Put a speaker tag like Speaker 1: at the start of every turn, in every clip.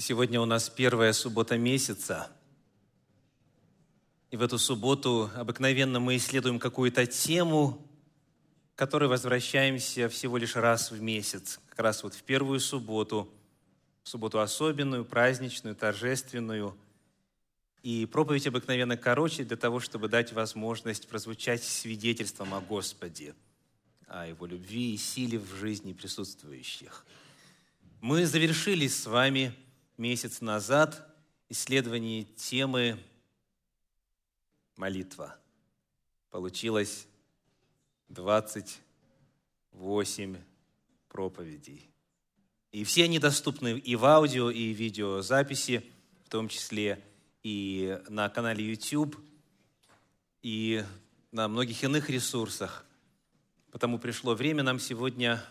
Speaker 1: Сегодня у нас первая суббота месяца. И в эту субботу обыкновенно мы исследуем какую-то тему, к которой возвращаемся всего лишь раз в месяц. Как раз вот в первую субботу, в субботу особенную, праздничную, торжественную. И проповедь обыкновенно короче для того, чтобы дать возможность прозвучать свидетельством о Господе, о Его любви и силе в жизни присутствующих. Мы завершили с вами – месяц назад исследование темы молитва. Получилось 28 проповедей. И все они доступны и в аудио, и в видеозаписи, в том числе и на канале YouTube, и на многих иных ресурсах. Потому пришло время нам сегодня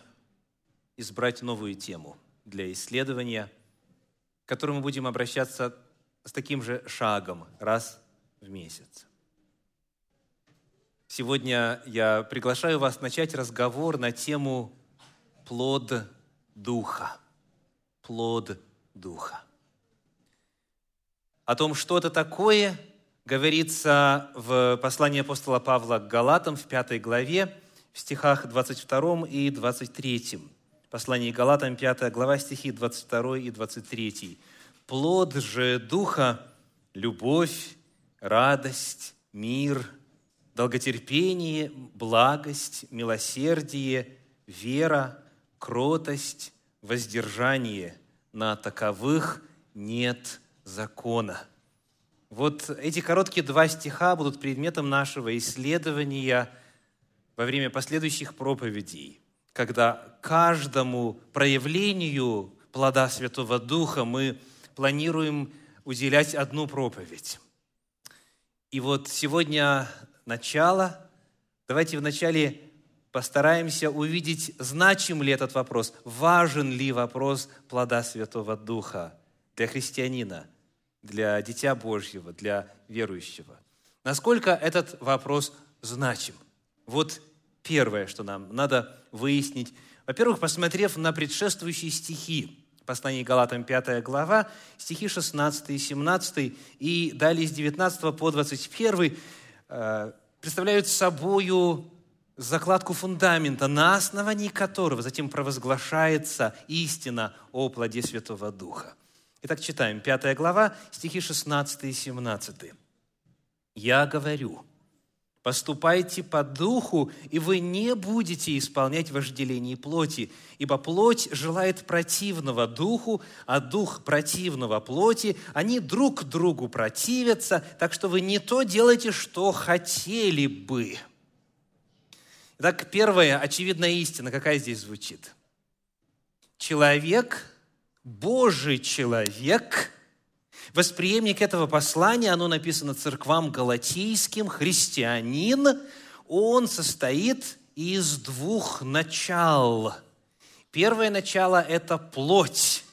Speaker 1: избрать новую тему для исследования – к которому будем обращаться с таким же шагом раз в месяц. Сегодня я приглашаю вас начать разговор на тему плод Духа. Плод Духа. О том, что это такое, говорится в послании апостола Павла к Галатам в пятой главе, в стихах 22 и 23. Послание Галатам, 5 глава, стихи 22 и 23. «Плод же Духа – любовь, радость, мир, долготерпение, благость, милосердие, вера, кротость, воздержание. На таковых нет закона». Вот эти короткие два стиха будут предметом нашего исследования во время последующих проповедей когда каждому проявлению плода Святого Духа мы планируем уделять одну проповедь. И вот сегодня начало. Давайте вначале постараемся увидеть, значим ли этот вопрос, важен ли вопрос плода Святого Духа для христианина, для Дитя Божьего, для верующего. Насколько этот вопрос значим? Вот первое, что нам надо выяснить. Во-первых, посмотрев на предшествующие стихи, послание Галатам 5 глава, стихи 16 и 17, и далее с 19 по 21, э, представляют собою закладку фундамента, на основании которого затем провозглашается истина о плоде Святого Духа. Итак, читаем 5 глава, стихи 16 и 17. «Я говорю, Поступайте по духу, и вы не будете исполнять вожделение плоти, ибо плоть желает противного духу, а дух противного плоти. Они друг другу противятся, так что вы не то делаете, что хотели бы. Итак, первая очевидная истина, какая здесь звучит? Человек, Божий человек – Восприемник этого послания, оно написано церквам галатийским, христианин, он состоит из двух начал. Первое начало – это плоть.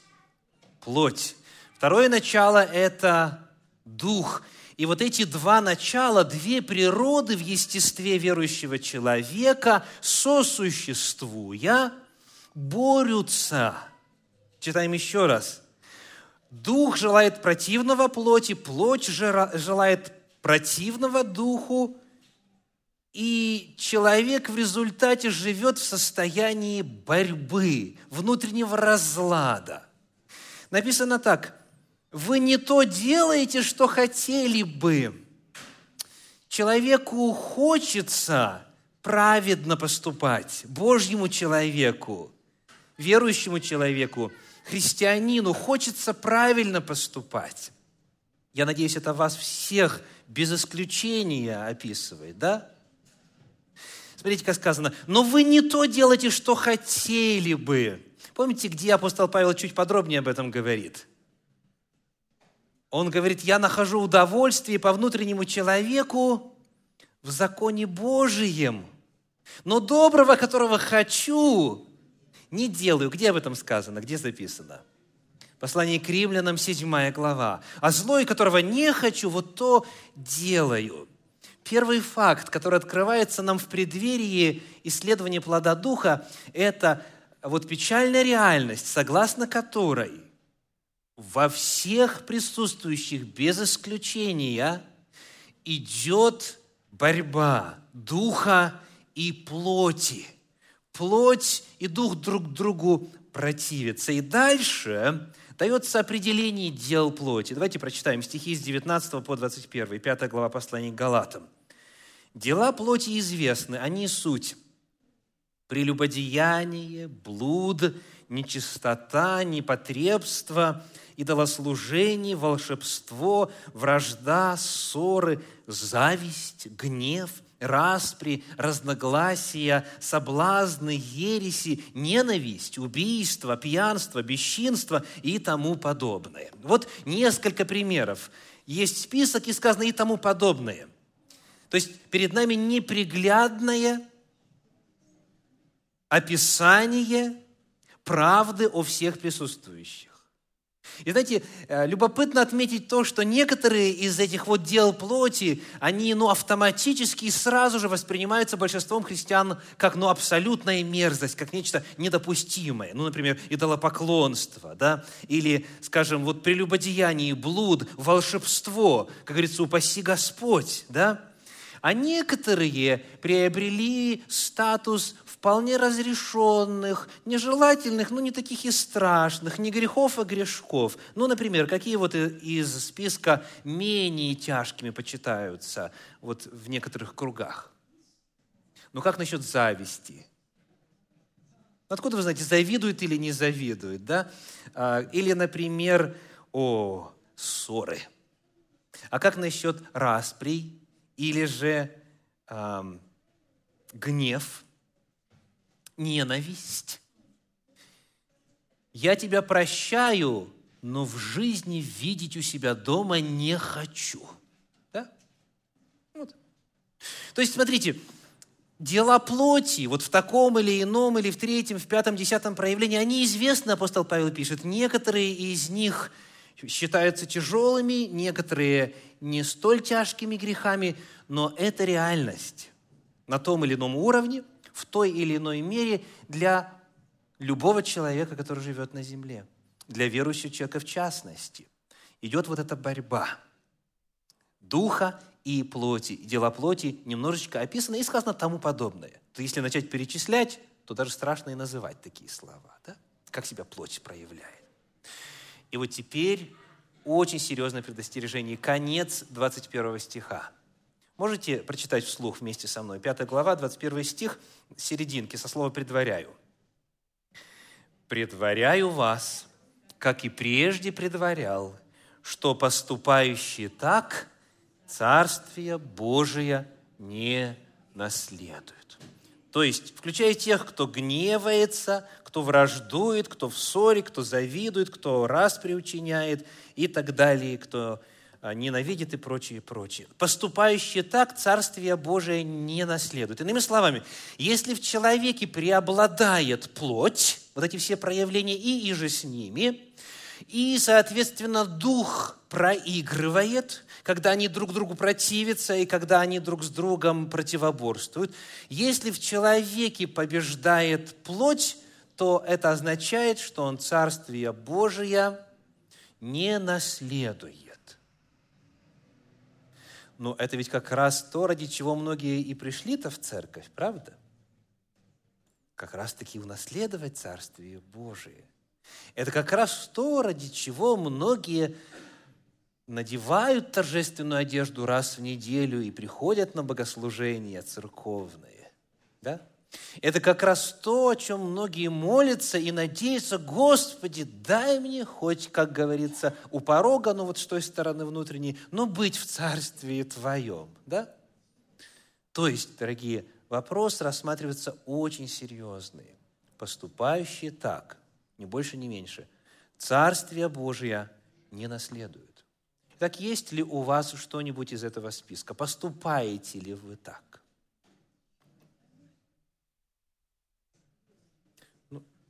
Speaker 1: Плоть. Второе начало – это дух. И вот эти два начала, две природы в естестве верующего человека, сосуществуя, борются. Читаем еще раз – Дух желает противного плоти, плоть желает противного духу, и человек в результате живет в состоянии борьбы, внутреннего разлада. Написано так, вы не то делаете, что хотели бы. Человеку хочется праведно поступать, Божьему человеку, верующему человеку – христианину хочется правильно поступать. Я надеюсь, это вас всех без исключения описывает, да? Смотрите, как сказано, но вы не то делаете, что хотели бы. Помните, где апостол Павел чуть подробнее об этом говорит? Он говорит, я нахожу удовольствие по внутреннему человеку в законе Божием. Но доброго, которого хочу, не делаю. Где об этом сказано? Где записано? Послание к римлянам, 7 глава. «А злой, которого не хочу, вот то делаю». Первый факт, который открывается нам в преддверии исследования плода Духа, это вот печальная реальность, согласно которой во всех присутствующих без исключения идет борьба духа и плоти. Плоть и дух друг другу противятся. И дальше дается определение дел плоти. Давайте прочитаем стихи с 19 по 21, 5 глава послания к Галатам. «Дела плоти известны, они суть прелюбодеяние, блуд, нечистота, непотребство, идолослужение, волшебство, вражда, ссоры, зависть, гнев – распри, разногласия, соблазны, ереси, ненависть, убийство, пьянство, бесчинство и тому подобное. Вот несколько примеров. Есть список и сказано и тому подобное. То есть перед нами неприглядное описание правды о всех присутствующих. И знаете, э, любопытно отметить то, что некоторые из этих вот дел плоти, они ну, автоматически и сразу же воспринимаются большинством христиан как ну, абсолютная мерзость, как нечто недопустимое. Ну, например, идолопоклонство, да? или, скажем, вот прелюбодеяние, блуд, волшебство, как говорится, упаси Господь. Да? А некоторые приобрели статус вполне разрешенных, нежелательных, но не таких и страшных, не грехов, а грешков. Ну, например, какие вот из списка менее тяжкими почитаются вот в некоторых кругах? Ну, как насчет зависти? Откуда вы знаете, завидует или не завидует, да? А, или, например, о, ссоры. А как насчет расприй или же эм, гнев – ненависть. Я тебя прощаю, но в жизни видеть у себя дома не хочу. Да? Вот. То есть, смотрите, дела плоти, вот в таком или ином, или в третьем, в пятом, десятом проявлении, они известны, апостол Павел пишет. Некоторые из них считаются тяжелыми, некоторые не столь тяжкими грехами, но это реальность на том или ином уровне – в той или иной мере для любого человека, который живет на земле, для верующего человека в частности. Идет вот эта борьба духа и плоти. Дела плоти немножечко описаны и сказано тому подобное. То если начать перечислять, то даже страшно и называть такие слова. Да? Как себя плоть проявляет. И вот теперь очень серьезное предостережение. Конец 21 стиха. Можете прочитать вслух вместе со мной. Пятая глава, 21 стих, серединки, со слова «предваряю». «Предваряю вас, как и прежде предварял, что поступающие так Царствие Божие не наследуют». То есть, включая тех, кто гневается, кто враждует, кто в ссоре, кто завидует, кто раз приучиняет и так далее, кто а, ненавидит и прочее, прочее. Поступающие так Царствие Божие не наследует. Иными словами, если в человеке преобладает плоть, вот эти все проявления и иже с ними, и, соответственно, дух проигрывает, когда они друг другу противятся и когда они друг с другом противоборствуют. Если в человеке побеждает плоть, то это означает, что он Царствие Божие не наследует. Но это ведь как раз то, ради чего многие и пришли-то в церковь, правда? Как раз-таки унаследовать Царствие Божие. Это как раз то, ради чего многие надевают торжественную одежду раз в неделю и приходят на богослужения церковные. Да? Это как раз то, о чем многие молятся и надеются, Господи, дай мне хоть, как говорится, у порога, ну вот с той стороны внутренней, но быть в Царстве Твоем. Да? То есть, дорогие, вопрос рассматривается очень серьезный. Поступающие так, ни больше, ни меньше, Царствие Божие не наследуют. Так есть ли у вас что-нибудь из этого списка? Поступаете ли вы так?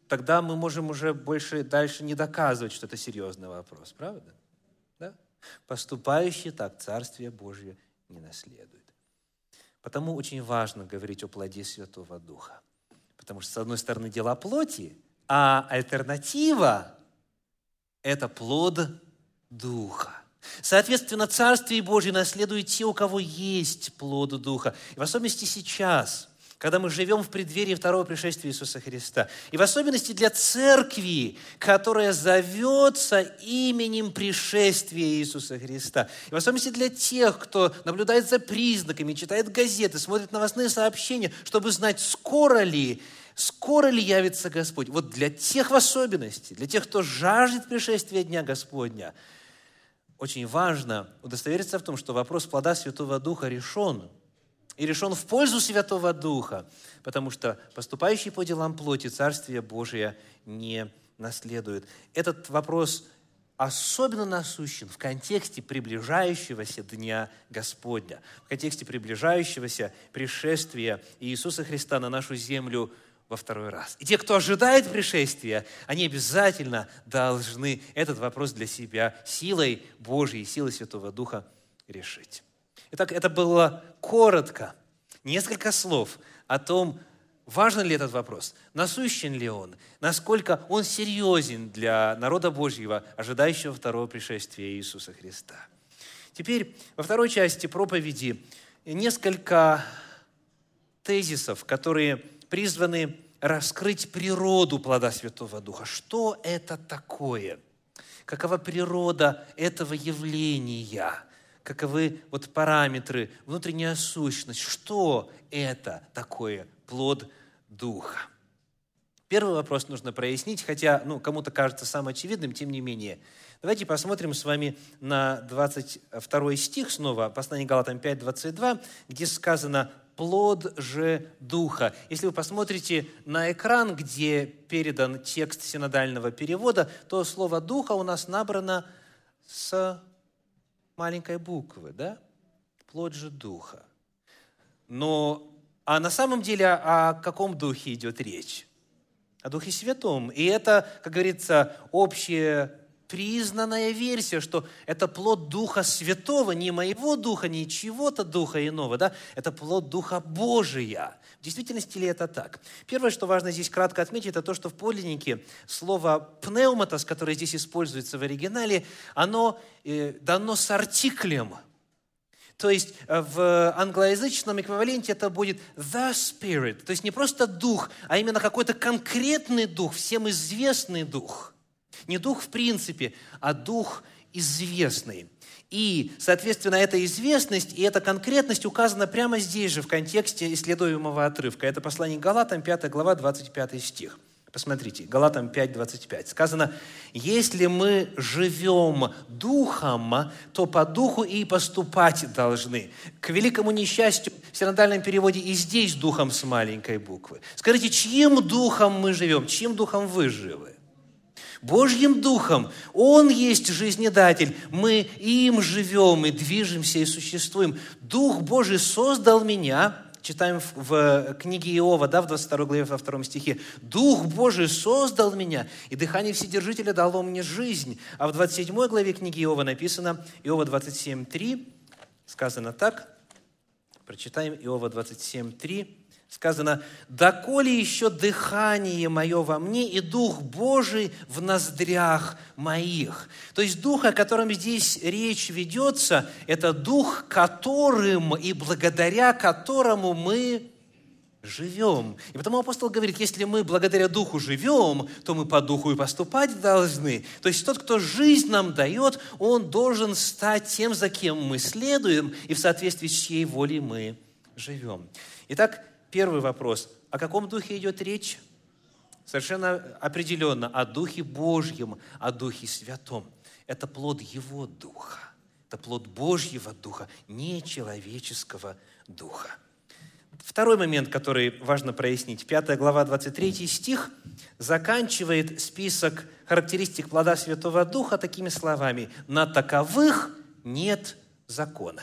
Speaker 1: Тогда мы можем уже больше дальше не доказывать, что это серьезный вопрос, правда? Да? Поступающие так Царствие Божье не наследует. Потому очень важно говорить о плоде Святого Духа. Потому что, с одной стороны, дела плоти, а альтернатива – это плод Духа. Соответственно, Царствие Божье наследуют те, у кого есть плод Духа. И в особенности сейчас, когда мы живем в преддверии второго пришествия Иисуса Христа. И в особенности для церкви, которая зовется именем пришествия Иисуса Христа. И в особенности для тех, кто наблюдает за признаками, читает газеты, смотрит новостные сообщения, чтобы знать, скоро ли скоро ли явится Господь? Вот для тех в особенности, для тех, кто жаждет пришествия Дня Господня, очень важно удостовериться в том, что вопрос плода Святого Духа решен. И решен в пользу Святого Духа, потому что поступающий по делам плоти Царствие Божие не наследует. Этот вопрос особенно насущен в контексте приближающегося Дня Господня, в контексте приближающегося пришествия Иисуса Христа на нашу землю – во второй раз. И те, кто ожидает пришествия, они обязательно должны этот вопрос для себя силой Божьей, силой Святого Духа решить. Итак, это было коротко, несколько слов о том, важен ли этот вопрос, насущен ли он, насколько он серьезен для народа Божьего, ожидающего второго пришествия Иисуса Христа. Теперь во второй части проповеди несколько тезисов, которые призваны раскрыть природу плода Святого Духа. Что это такое? Какова природа этого явления? Каковы вот параметры, внутренняя сущность? Что это такое плод Духа? Первый вопрос нужно прояснить, хотя ну, кому-то кажется самым очевидным, тем не менее. Давайте посмотрим с вами на 22 стих снова, послание Галатам 5, 22, где сказано плод же Духа. Если вы посмотрите на экран, где передан текст синодального перевода, то слово «духа» у нас набрано с маленькой буквы, да? Плод же Духа. Но, а на самом деле о каком Духе идет речь? О Духе Святом. И это, как говорится, общее признанная версия, что это плод Духа Святого, не моего Духа, не чего-то Духа иного, да? это плод Духа Божия. В действительности ли это так? Первое, что важно здесь кратко отметить, это то, что в подлиннике слово «пнеуматос», которое здесь используется в оригинале, оно э, дано с артиклем. То есть э, в англоязычном эквиваленте это будет «the Spirit», то есть не просто дух, а именно какой-то конкретный дух, всем известный дух – не дух в принципе, а дух известный. И, соответственно, эта известность и эта конкретность указана прямо здесь же, в контексте исследуемого отрывка. Это послание Галатам, 5 глава, 25 стих. Посмотрите, Галатам 5, 25. Сказано, если мы живем духом, то по духу и поступать должны. К великому несчастью, в синодальном переводе и здесь духом с маленькой буквы. Скажите, чьим духом мы живем, чьим духом вы живы? Божьим Духом. Он есть жизнедатель. Мы им живем и движемся и существуем. Дух Божий создал меня, читаем в, книге Иова, да, в 22 главе, во втором стихе. «Дух Божий создал меня, и дыхание Вседержителя дало мне жизнь». А в 27 главе книги Иова написано, Иова 27.3, сказано так, прочитаем Иова 27.3, сказано, «Доколе еще дыхание мое во мне и Дух Божий в ноздрях моих». То есть Дух, о котором здесь речь ведется, это Дух, которым и благодаря которому мы живем. И потому апостол говорит, если мы благодаря Духу живем, то мы по Духу и поступать должны. То есть тот, кто жизнь нам дает, он должен стать тем, за кем мы следуем, и в соответствии с чьей волей мы живем. Итак, Первый вопрос. О каком духе идет речь? Совершенно определенно о Духе Божьем, о Духе Святом. Это плод Его Духа. Это плод Божьего Духа, не человеческого Духа. Второй момент, который важно прояснить. 5 глава, 23 стих заканчивает список характеристик плода Святого Духа такими словами. «На таковых нет закона».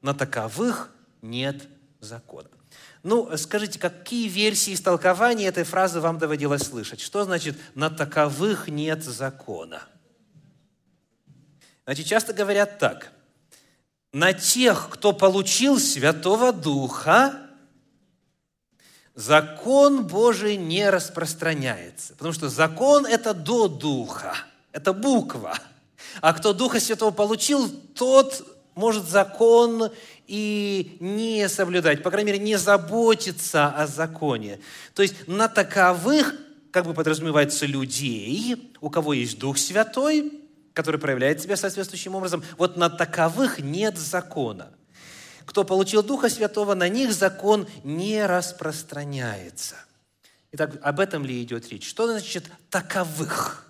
Speaker 1: На таковых нет закона. Ну, скажите, какие версии истолкования этой фразы вам доводилось слышать? Что значит «на таковых нет закона»? Значит, часто говорят так. На тех, кто получил Святого Духа, закон Божий не распространяется. Потому что закон – это до Духа. это буква. А кто Духа Святого получил, тот может закон и не соблюдать, по крайней мере, не заботиться о законе. То есть на таковых, как бы подразумевается, людей, у кого есть Дух Святой, который проявляет себя соответствующим образом, вот на таковых нет закона. Кто получил Духа Святого, на них закон не распространяется. Итак, об этом ли идет речь? Что значит таковых?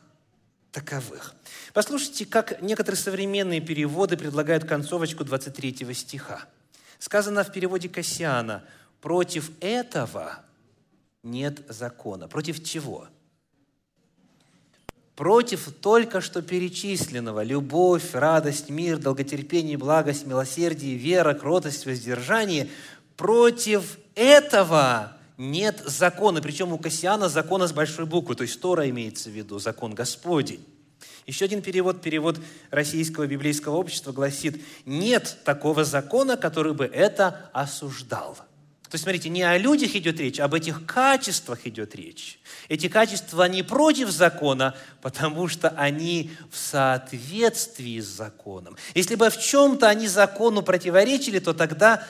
Speaker 1: Таковых. Послушайте, как некоторые современные переводы предлагают концовочку 23 стиха. Сказано в переводе Кассиана, против этого нет закона. Против чего? Против только что перечисленного – любовь, радость, мир, долготерпение, благость, милосердие, вера, кротость, воздержание – против этого нет закона. Причем у Кассиана закона с большой буквы, то есть Тора имеется в виду, закон Господень. Еще один перевод, перевод Российского библейского общества гласит, нет такого закона, который бы это осуждал. То есть, смотрите, не о людях идет речь, а об этих качествах идет речь. Эти качества не против закона, потому что они в соответствии с законом. Если бы в чем-то они закону противоречили, то тогда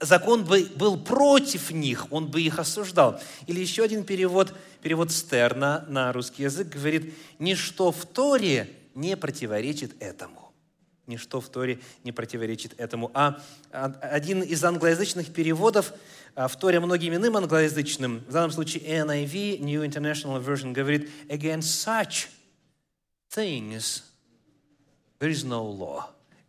Speaker 1: закон бы был против них, он бы их осуждал. Или еще один перевод, перевод Стерна на русский язык говорит, ничто в Торе не противоречит этому. Ничто в Торе не противоречит этому. А один из англоязычных переводов а, в Торе многим иным англоязычным, в данном случае NIV, New International Version, говорит, against such things there is no law.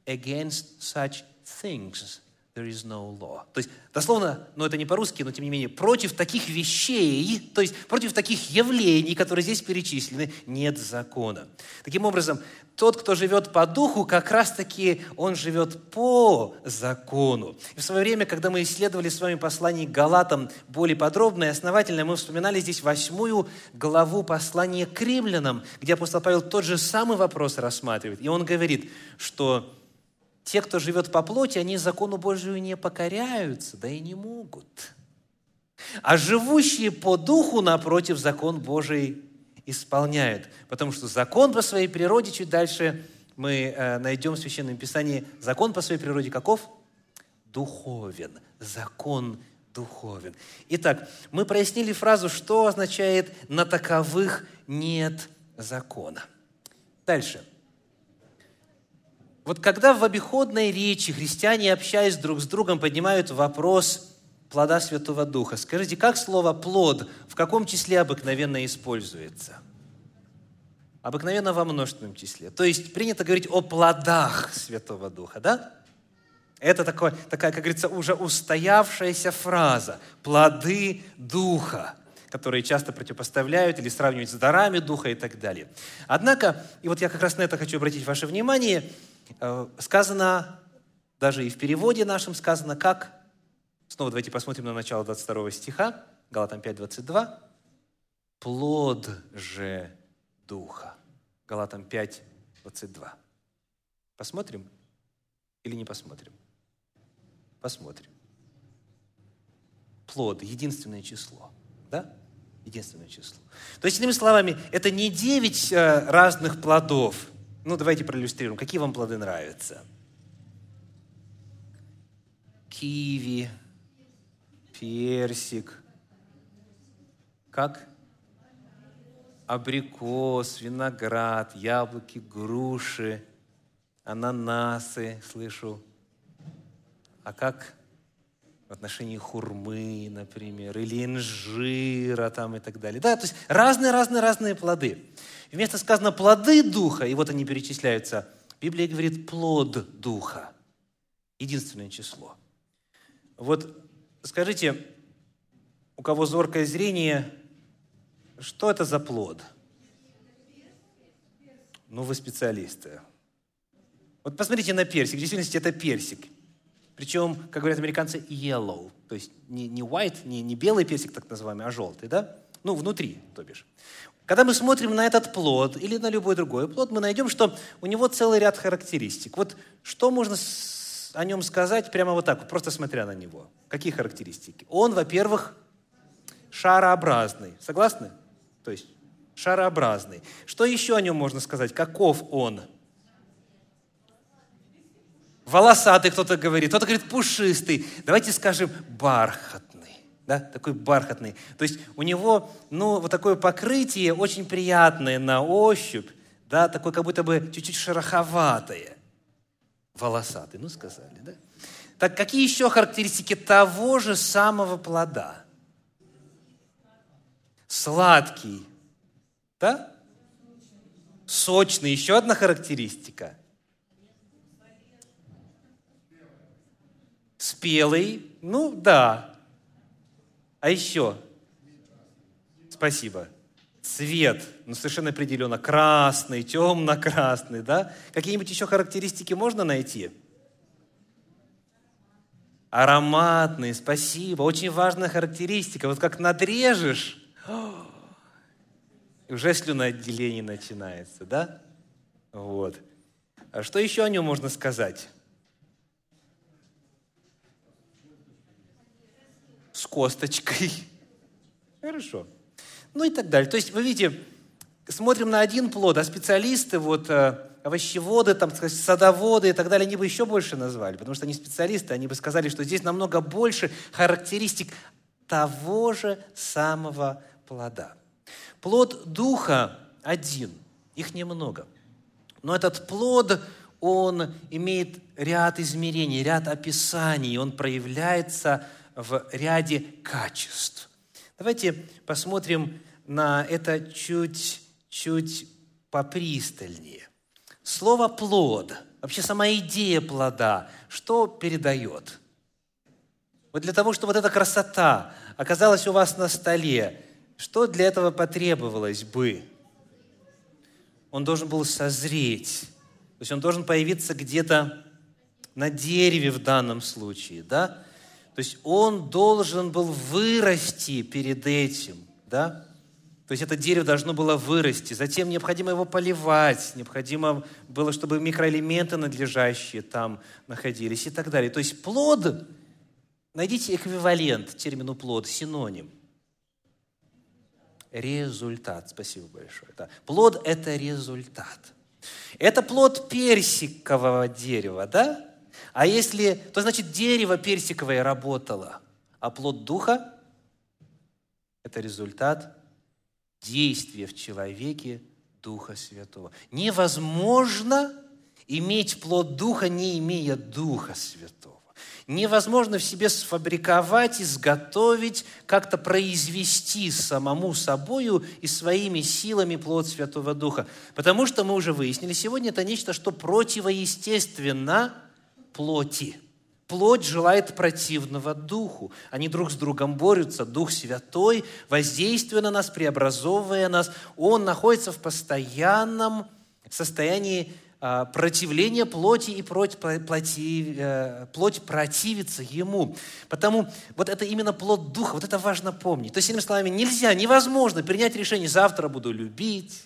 Speaker 1: Against such things there is no law. То есть, дословно, но это не по-русски, но тем не менее, против таких вещей, то есть против таких явлений, которые здесь перечислены, нет закона. Таким образом, тот, кто живет по духу, как раз-таки он живет по закону. И в свое время, когда мы исследовали с вами послание к Галатам более подробно и основательно, мы вспоминали здесь восьмую главу послания к римлянам, где апостол Павел тот же самый вопрос рассматривает. И он говорит, что те, кто живет по плоти, они закону Божию не покоряются, да и не могут. А живущие по духу, напротив, закон Божий исполняют. Потому что закон по своей природе, чуть дальше мы э, найдем в Священном Писании, закон по своей природе каков? Духовен. Закон духовен. Итак, мы прояснили фразу, что означает «на таковых нет закона». Дальше – вот когда в обиходной речи христиане, общаясь друг с другом, поднимают вопрос плода Святого Духа, скажите, как слово «плод» в каком числе обыкновенно используется? Обыкновенно во множественном числе. То есть принято говорить о плодах Святого Духа, да? Это такое, такая, как говорится, уже устоявшаяся фраза. Плоды Духа которые часто противопоставляют или сравнивают с дарами Духа и так далее. Однако, и вот я как раз на это хочу обратить ваше внимание – сказано, даже и в переводе нашем сказано, как, снова давайте посмотрим на начало 22 стиха, Галатам 5, 22, плод же Духа. Галатам 5, 22. Посмотрим или не посмотрим? Посмотрим. Плод, единственное число. Да? Единственное число. То есть, иными словами, это не девять э, разных плодов – ну, давайте проиллюстрируем. Какие вам плоды нравятся? Киви, персик. Как? Абрикос, виноград, яблоки, груши, ананасы, слышу. А как в отношении хурмы, например, или инжира там и так далее. Да, то есть разные-разные-разные плоды. Вместо сказано плоды Духа, и вот они перечисляются, Библия говорит плод Духа. Единственное число. Вот скажите, у кого зоркое зрение, что это за плод? Ну, вы специалисты. Вот посмотрите на персик. В действительности это персик. Причем, как говорят американцы, yellow. То есть не, не white, не, не белый персик так называемый, а желтый, да? Ну, внутри, то бишь. Когда мы смотрим на этот плод или на любой другой плод, мы найдем, что у него целый ряд характеристик. Вот что можно о нем сказать прямо вот так, просто смотря на него? Какие характеристики? Он, во-первых, шарообразный. Согласны? То есть шарообразный. Что еще о нем можно сказать? Каков он? Волосатый кто-то говорит, кто-то говорит пушистый. Давайте скажем бархатный. Да, такой бархатный. То есть у него, ну, вот такое покрытие очень приятное на ощупь, да, такое как будто бы чуть-чуть шероховатое. Волосатый, ну, сказали, да? Так какие еще характеристики того же самого плода? Сладкий, да? Сочный, еще одна характеристика. Спелый, ну да. А еще? Спасибо. Цвет, ну совершенно определенно, красный, темно-красный, да? Какие-нибудь еще характеристики можно найти? Ароматный, спасибо. Очень важная характеристика. Вот как надрежешь, уже слюноотделение начинается, да? Вот. А что еще о нем можно сказать? С косточкой. Хорошо. Ну и так далее. То есть, вы видите, смотрим на один плод, а специалисты, вот, э, овощеводы, там, садоводы и так далее, они бы еще больше назвали, потому что они специалисты, они бы сказали, что здесь намного больше характеристик того же самого плода. Плод Духа один, их немного. Но этот плод, он имеет ряд измерений, ряд описаний, он проявляется в ряде качеств. Давайте посмотрим на это чуть-чуть попристальнее. Слово «плод», вообще сама идея плода, что передает? Вот для того, чтобы вот эта красота оказалась у вас на столе, что для этого потребовалось бы? Он должен был созреть. То есть он должен появиться где-то на дереве в данном случае, да? То есть он должен был вырасти перед этим, да? То есть это дерево должно было вырасти. Затем необходимо его поливать, необходимо было, чтобы микроэлементы надлежащие там находились и так далее. То есть плод, найдите эквивалент термину плод, синоним – результат. Спасибо большое. Да. Плод – это результат. Это плод персикового дерева, да? А если, то значит дерево персиковое работало, а плод духа – это результат действия в человеке Духа Святого. Невозможно иметь плод Духа, не имея Духа Святого невозможно в себе сфабриковать, изготовить, как-то произвести самому собою и своими силами плод Святого Духа. Потому что мы уже выяснили, сегодня это нечто, что противоестественно плоти. Плоть желает противного духу. Они друг с другом борются. Дух Святой, воздействуя на нас, преобразовывая нас, Он находится в постоянном состоянии а, противление плоти и плоть, плоти, э, плоть противится ему. Потому вот это именно плод духа, вот это важно помнить. То есть, иными словами, нельзя, невозможно принять решение, завтра буду любить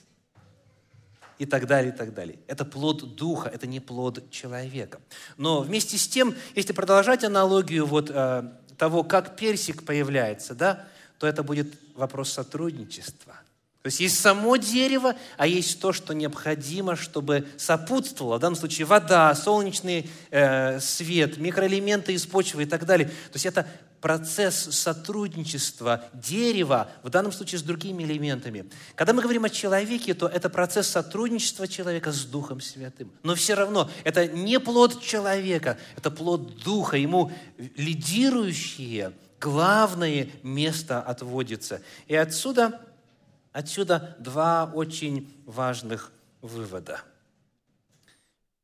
Speaker 1: и так далее, и так далее. Это плод духа, это не плод человека. Но вместе с тем, если продолжать аналогию вот э, того, как персик появляется, да, то это будет вопрос сотрудничества – то есть есть само дерево, а есть то, что необходимо, чтобы сопутствовало. В данном случае вода, солнечный э, свет, микроэлементы из почвы и так далее. То есть это процесс сотрудничества дерева, в данном случае с другими элементами. Когда мы говорим о человеке, то это процесс сотрудничества человека с Духом Святым. Но все равно это не плод человека, это плод Духа. Ему лидирующее, главное место отводится. И отсюда Отсюда два очень важных вывода.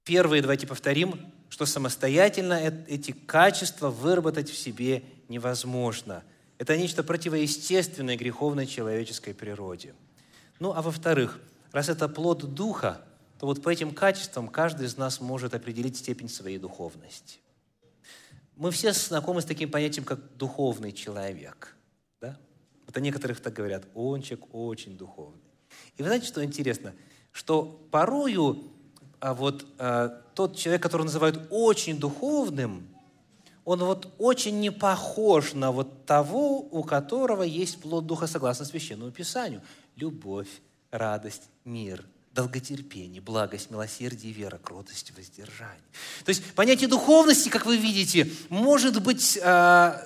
Speaker 1: Первый, давайте повторим, что самостоятельно эти качества выработать в себе невозможно. Это нечто противоестественное греховной человеческой природе. Ну, а во-вторых, раз это плод Духа, то вот по этим качествам каждый из нас может определить степень своей духовности. Мы все знакомы с таким понятием, как духовный человек. Это некоторых так говорят, ончик очень духовный. И вы знаете, что интересно? Что порою а вот а, тот человек, которого называют очень духовным, он вот очень не похож на вот того, у которого есть плод Духа согласно Священному Писанию. Любовь, радость, мир, долготерпение, благость, милосердие, вера, кротость, воздержание. То есть понятие духовности, как вы видите, может быть э,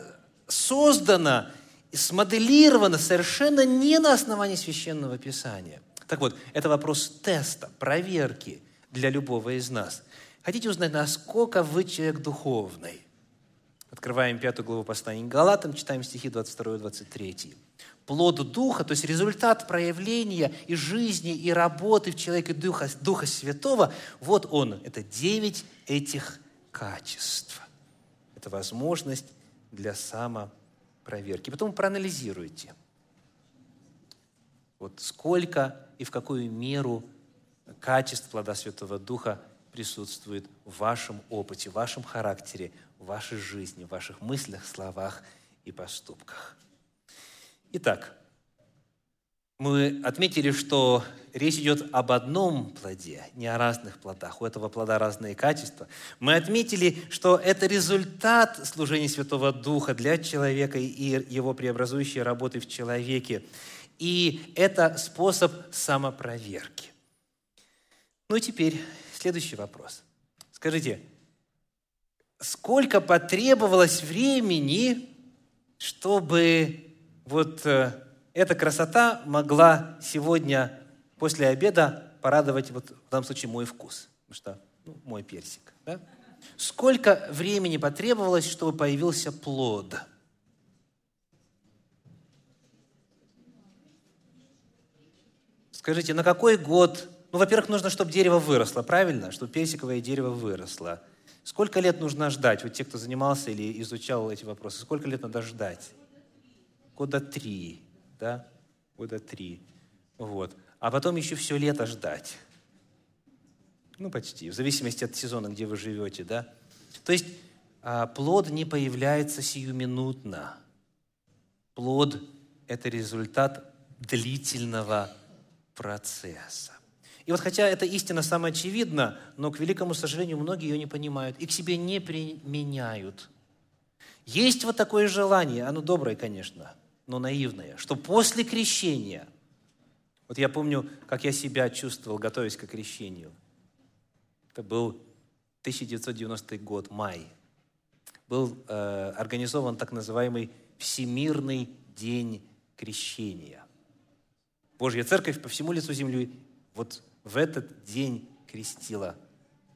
Speaker 1: создано, смоделировано совершенно не на основании священного писания. Так вот, это вопрос теста, проверки для любого из нас. Хотите узнать, насколько вы человек духовный? Открываем пятую главу послания к Галатам, читаем стихи 22 и 23 плод Духа, то есть результат проявления и жизни, и работы в человеке Духа, Духа Святого, вот он, это девять этих качеств. Это возможность для самопроверки. Потом проанализируйте, вот сколько и в какую меру качеств плода Святого Духа присутствует в вашем опыте, в вашем характере, в вашей жизни, в ваших мыслях, словах и поступках. Итак, мы отметили, что речь идет об одном плоде, не о разных плодах. У этого плода разные качества. Мы отметили, что это результат служения Святого Духа для человека и его преобразующей работы в человеке. И это способ самопроверки. Ну и теперь следующий вопрос. Скажите, сколько потребовалось времени, чтобы вот э, эта красота могла сегодня после обеда порадовать, вот в данном случае, мой вкус. Потому что ну, мой персик. Да? Сколько времени потребовалось, чтобы появился плод? Скажите, на какой год? Ну, во-первых, нужно, чтобы дерево выросло, правильно? Чтобы персиковое дерево выросло. Сколько лет нужно ждать? Вот те, кто занимался или изучал эти вопросы, сколько лет надо ждать? года три, да, года три. Вот. А потом еще все лето ждать. Ну, почти, в зависимости от сезона, где вы живете, да. То есть а, плод не появляется сиюминутно. Плод – это результат длительного процесса. И вот хотя эта истина самоочевидна, но, к великому сожалению, многие ее не понимают и к себе не применяют. Есть вот такое желание, оно доброе, конечно, но наивное, что после крещения, вот я помню, как я себя чувствовал, готовясь к крещению. Это был 1990 год, май. Был э, организован так называемый Всемирный день крещения. Божья церковь по всему лицу земли вот в этот день крестила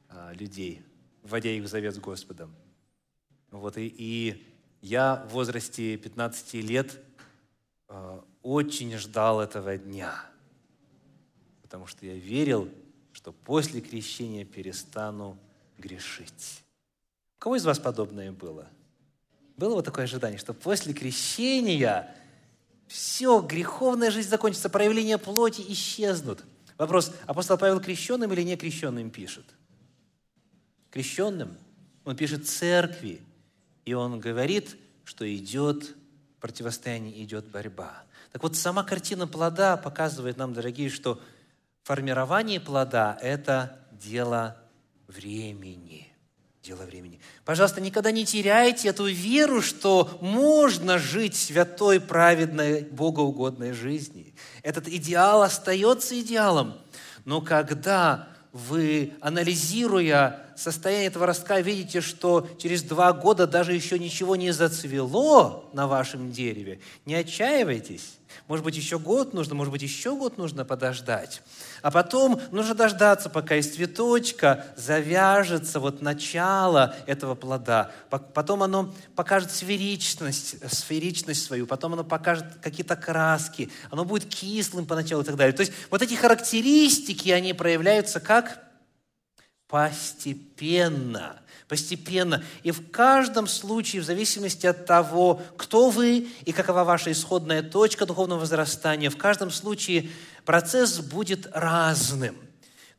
Speaker 1: э, людей, вводя их в завет с Господом. Вот, и, и я в возрасте 15 лет очень ждал этого дня, потому что я верил, что после крещения перестану грешить. У кого из вас подобное было? Было вот такое ожидание, что после крещения все, греховная жизнь закончится, проявления плоти исчезнут. Вопрос, апостол Павел крещенным или не крещенным пишет? Крещенным. Он пишет церкви, и он говорит, что идет противостояние, идет борьба. Так вот, сама картина плода показывает нам, дорогие, что формирование плода – это дело времени. Дело времени. Пожалуйста, никогда не теряйте эту веру, что можно жить святой, праведной, богоугодной жизнью. Этот идеал остается идеалом. Но когда вы, анализируя состояние этого ростка, видите, что через два года даже еще ничего не зацвело на вашем дереве, не отчаивайтесь. Может быть, еще год нужно, может быть, еще год нужно подождать. А потом нужно дождаться, пока из цветочка завяжется вот начало этого плода. Потом оно покажет сферичность, сферичность свою, потом оно покажет какие-то краски, оно будет кислым поначалу и так далее. То есть вот эти характеристики, они проявляются как постепенно. Постепенно. И в каждом случае, в зависимости от того, кто вы и какова ваша исходная точка духовного возрастания, в каждом случае процесс будет разным.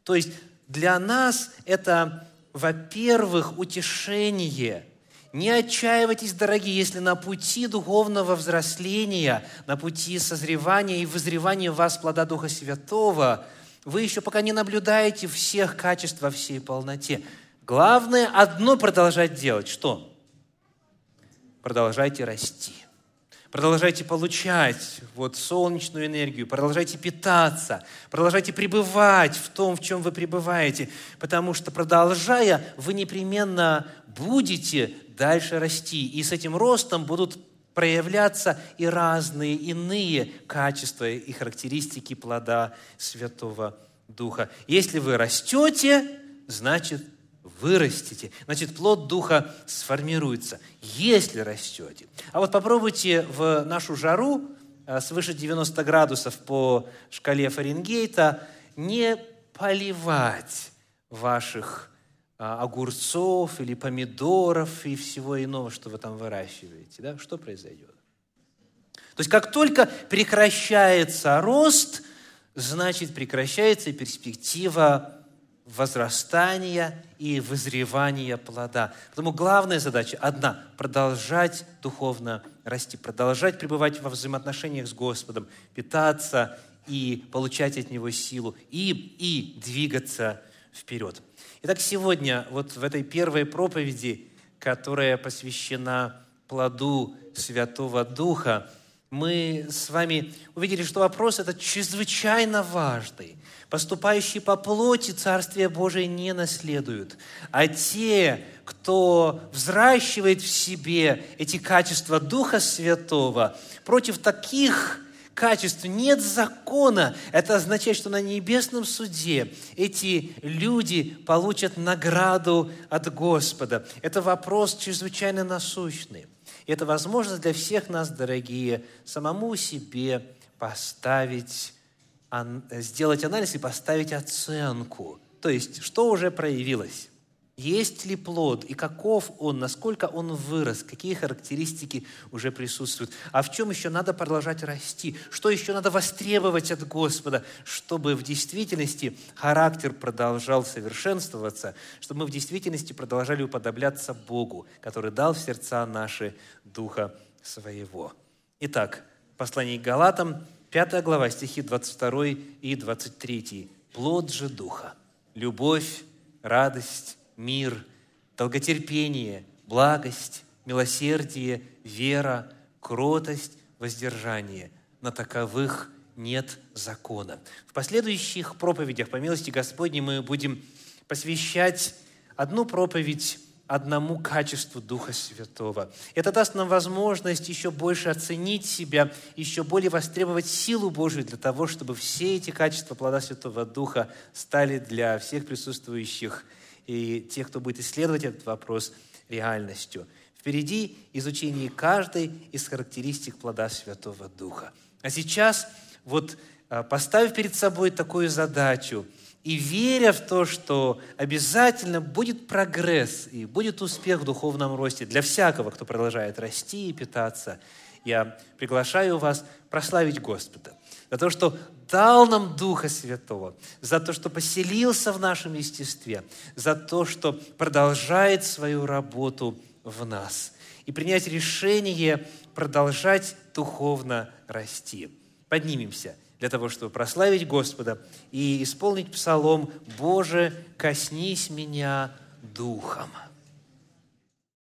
Speaker 1: То есть для нас это, во-первых, утешение – не отчаивайтесь, дорогие, если на пути духовного взросления, на пути созревания и вызревания в вас плода Духа Святого – вы еще пока не наблюдаете всех качеств во всей полноте. Главное одно продолжать делать. Что? Продолжайте расти. продолжайте получать вот солнечную энергию, продолжайте питаться, продолжайте пребывать в том, в чем вы пребываете, потому что продолжая, вы непременно будете дальше расти. И с этим ростом будут проявляться и разные иные качества и характеристики плода Святого Духа. Если вы растете, значит, вырастите. Значит, плод Духа сформируется, если растете. А вот попробуйте в нашу жару э, свыше 90 градусов по шкале Фаренгейта не поливать ваших а, огурцов или помидоров и всего иного, что вы там выращиваете. Да? Что произойдет? То есть, как только прекращается рост, значит, прекращается перспектива возрастания и вызревания плода. Поэтому главная задача одна – продолжать духовно расти, продолжать пребывать во взаимоотношениях с Господом, питаться и получать от Него силу, и, и двигаться вперед. Итак, сегодня вот в этой первой проповеди, которая посвящена плоду Святого Духа, мы с вами увидели, что вопрос этот чрезвычайно важный. Поступающие по плоти Царствие Божие не наследуют, а те, кто взращивает в себе эти качества Духа Святого, против таких качеств нет закона. Это означает, что на небесном суде эти люди получат награду от Господа. Это вопрос чрезвычайно насущный. И это возможность для всех нас, дорогие, самому себе поставить, сделать анализ и поставить оценку. То есть, что уже проявилось? Есть ли плод и каков он, насколько он вырос, какие характеристики уже присутствуют, а в чем еще надо продолжать расти, что еще надо востребовать от Господа, чтобы в действительности характер продолжал совершенствоваться, чтобы мы в действительности продолжали уподобляться Богу, который дал в сердца наши Духа Своего. Итак, послание к Галатам, 5 глава, стихи 22 и 23. «Плод же Духа – любовь, радость, мир, долготерпение, благость, милосердие, вера, кротость, воздержание. На таковых нет закона. В последующих проповедях, по милости Господней, мы будем посвящать одну проповедь одному качеству Духа Святого. Это даст нам возможность еще больше оценить себя, еще более востребовать силу Божию для того, чтобы все эти качества плода Святого Духа стали для всех присутствующих и тех, кто будет исследовать этот вопрос реальностью. Впереди изучение каждой из характеристик плода Святого Духа. А сейчас, вот а, поставив перед собой такую задачу и веря в то, что обязательно будет прогресс и будет успех в духовном росте для всякого, кто продолжает расти и питаться, я приглашаю вас прославить Господа за то, что дал нам Духа Святого, за то, что поселился в нашем естестве, за то, что продолжает свою работу в нас. И принять решение продолжать духовно расти. Поднимемся для того, чтобы прославить Господа и исполнить псалом «Боже, коснись меня Духом».